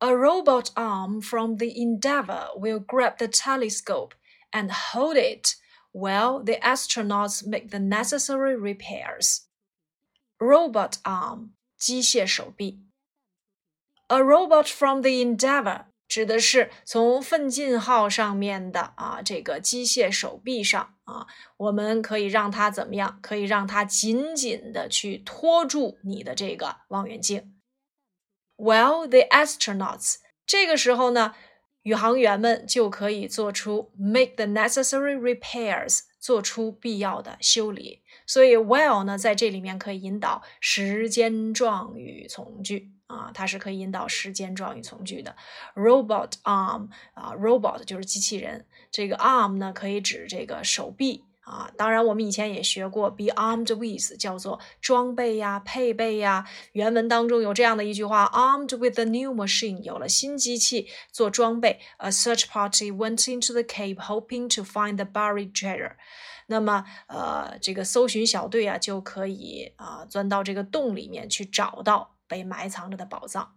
A robot arm from the Endeavour will grab the telescope and hold it while the astronauts make the necessary repairs. Robot arm 机械手臂。A robot from the Endeavour 指的是从奋进号上面的啊这个机械手臂上啊，我们可以让它怎么样？可以让它紧紧的去托住你的这个望远镜。 While the astronauts 这个时候呢，宇航员们就可以做出 make the necessary repairs，做出必要的修理。所以 while 呢，在这里面可以引导时间状语从句。啊，它是可以引导时间状语从句的。Robot arm 啊，robot 就是机器人，这个 arm 呢可以指这个手臂啊。当然，我们以前也学过 be armed with 叫做装备呀、配备呀。原文当中有这样的一句话：armed with a new machine，有了新机器做装备。A search party went into the cave hoping to find the buried treasure。那么，呃，这个搜寻小队啊就可以啊钻到这个洞里面去找到。被埋藏着的宝藏。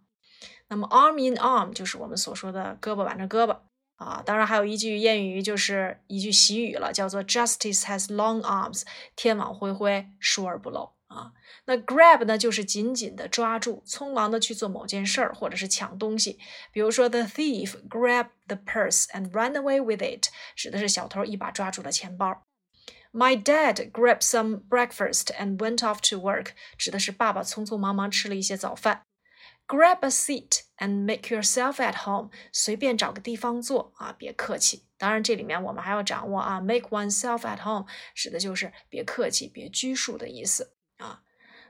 那么，arm in arm 就是我们所说的胳膊挽着胳膊啊。当然，还有一句谚语，就是一句习语了，叫做 “Justice has long arms”，天网恢恢，疏而不漏啊。那 grab 呢，就是紧紧的抓住，匆忙的去做某件事儿，或者是抢东西。比如说，the thief grabbed the purse and ran away with it，指的是小偷一把抓住了钱包。My dad grabbed some breakfast and went off to work，指的是爸爸匆匆忙忙吃了一些早饭。Grab a seat and make yourself at home，随便找个地方坐啊，别客气。当然，这里面我们还要掌握啊，make oneself at home 指的就是别客气、别拘束的意思啊。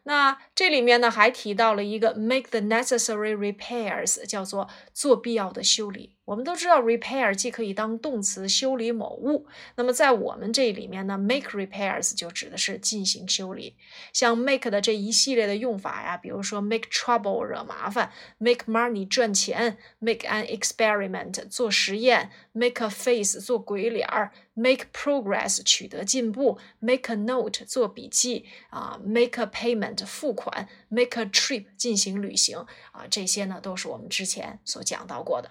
那这里面呢，还提到了一个 make the necessary repairs，叫做做必要的修理。我们都知道，repair 既可以当动词修理某物，那么在我们这里面呢，make repairs 就指的是进行修理。像 make 的这一系列的用法呀，比如说 make trouble 惹麻烦，make money 赚钱，make an experiment 做实验，make a face 做鬼脸儿，make progress 取得进步，make a note 做笔记啊，make a payment 付款，make a trip 进行旅行啊，这些呢都是我们之前所讲到过的。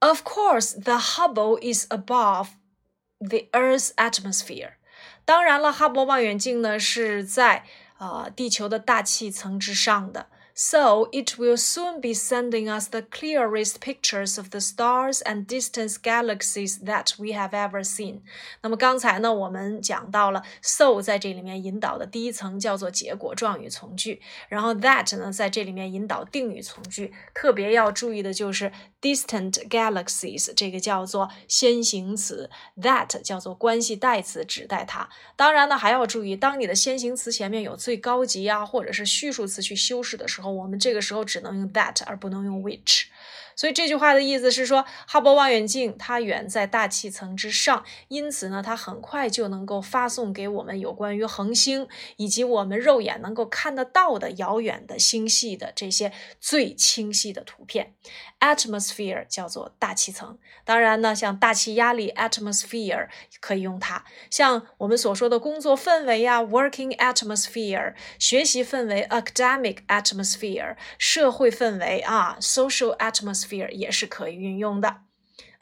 Of course, the Hubble is above the Earth's atmosphere. 当然了，哈勃望远镜呢是在呃地球的大气层之上的。So it will soon be sending us the clearest pictures of the stars and distant galaxies that we have ever seen。那么刚才呢，我们讲到了 so 在这里面引导的第一层叫做结果状语从句，然后 that 呢在这里面引导定语从句。特别要注意的就是 distant galaxies 这个叫做先行词，that 叫做关系代词指代它。当然呢，还要注意，当你的先行词前面有最高级啊或者是序数词去修饰的时候。我们这个时候只能用 that，而不能用 which。所以这句话的意思是说，哈勃望远镜它远在大气层之上，因此呢，它很快就能够发送给我们有关于恒星以及我们肉眼能够看得到的遥远的星系的这些最清晰的图片。Atmosphere 叫做大气层，当然呢，像大气压力 atmosphere 可以用它，像我们所说的工作氛围呀 working atmosphere，学习氛围 academic atmosphere，社会氛围啊 social atmosphere。Sphere 也是可以运用的。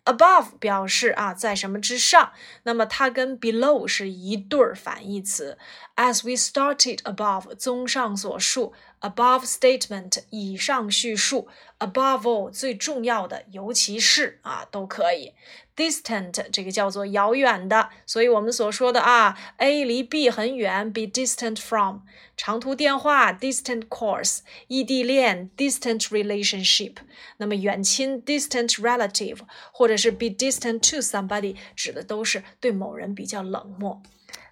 above 表示啊在什么之上，那么它跟 below 是一对儿反义词。As we started above，综上所述，above statement 以上叙述，above all 最重要的，尤其是啊都可以。Distant 这个叫做遥远的，所以我们所说的啊，A 离 B 很远，be distant from。长途电话 distant calls，异地恋 distant relationship。那么远亲 distant relative，或者是 be distant to somebody，指的都是对某人比较冷漠。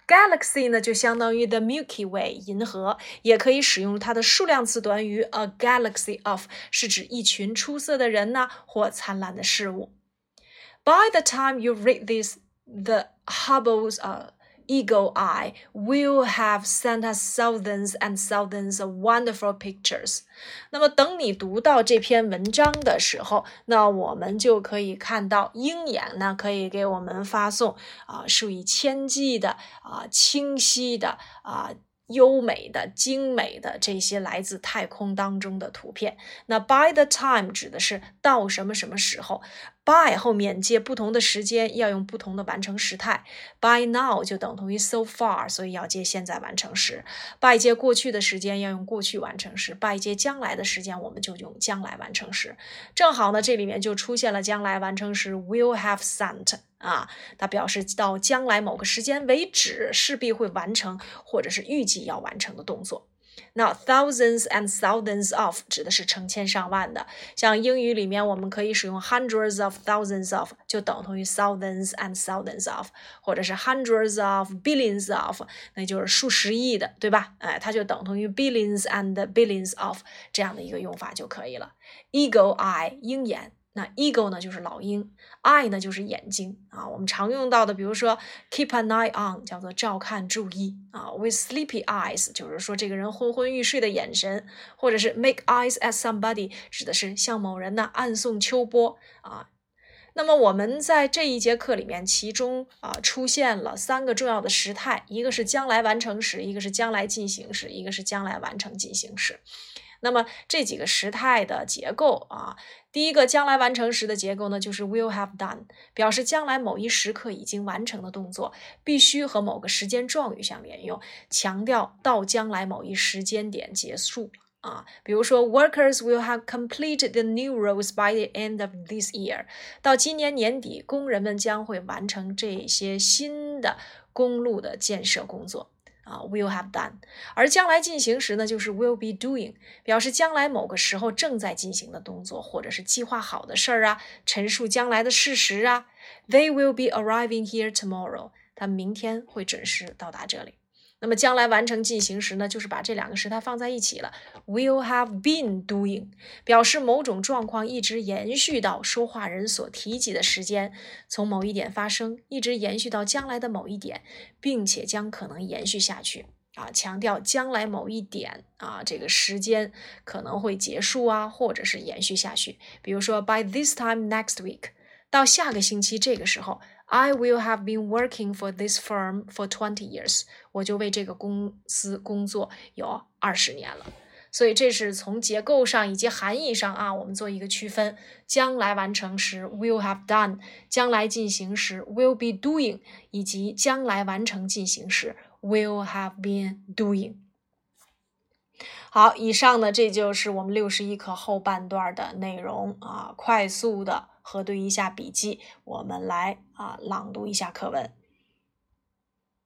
Galaxy 呢，就相当于 the Milky Way 银河，也可以使用它的数量词短语 a galaxy of，是指一群出色的人呐，或灿烂的事物。By the time you read this, the Hubble's uh, eagle eye will have sent us thousands and thousands of wonderful pictures。那么等你读到这篇文章的时候，那我们就可以看到鹰眼呢可以给我们发送啊数以千计的啊清晰的啊。 优美的、精美的这些来自太空当中的图片。那 by the time 指的是到什么什么时候 ，by 后面接不同的时间要用不同的完成时态。by now 就等同于 so far，所以要接现在完成时。by 接过去的时间要用过去完成时。by 接将来的时间我们就用将来完成时。正好呢，这里面就出现了将来完成时 will have sent。啊，它表示到将来某个时间为止，势必会完成或者是预计要完成的动作。那 thousands and thousands of 指的是成千上万的，像英语里面我们可以使用 hundreds of thousands of，就等同于 thousands and thousands of，或者是 hundreds of billions of，那就是数十亿的，对吧？哎，它就等同于 billions and billions of 这样的一个用法就可以了。Eagle eye，鹰眼。那 eagle 呢就是老鹰，eye 呢就是眼睛啊。我们常用到的，比如说 keep an eye on，叫做照看、注意啊。With sleepy eyes，就是说这个人昏昏欲睡的眼神，或者是 make eyes at somebody，指的是向某人呢暗送秋波啊。那么我们在这一节课里面，其中啊出现了三个重要的时态，一个是将来完成时，一个是将来进行时，一个是将来完成进行时。那么这几个时态的结构啊，第一个将来完成时的结构呢，就是 will have done，表示将来某一时刻已经完成的动作，必须和某个时间状语相连用，强调到将来某一时间点结束啊。比如说，workers will have completed the new roads by the end of this year，到今年年底，工人们将会完成这些新的公路的建设工作。啊，will have done，而将来进行时呢，就是 will be doing，表示将来某个时候正在进行的动作，或者是计划好的事儿啊，陈述将来的事实啊。They will be arriving here tomorrow，他明天会准时到达这里。那么将来完成进行时呢，就是把这两个时态放在一起了。Will have been doing 表示某种状况一直延续到说话人所提及的时间，从某一点发生，一直延续到将来的某一点，并且将可能延续下去。啊，强调将来某一点啊，这个时间可能会结束啊，或者是延续下去。比如说，By this time next week，到下个星期这个时候。I will have been working for this firm for twenty years。我就为这个公司工作有二十年了。所以这是从结构上以及含义上啊，我们做一个区分：将来完成时 will have done，将来进行时 will be doing，以及将来完成进行时 will have been doing。好，以上呢，这就是我们六十一课后半段的内容啊，快速的核对一下笔记，我们来啊朗读一下课文。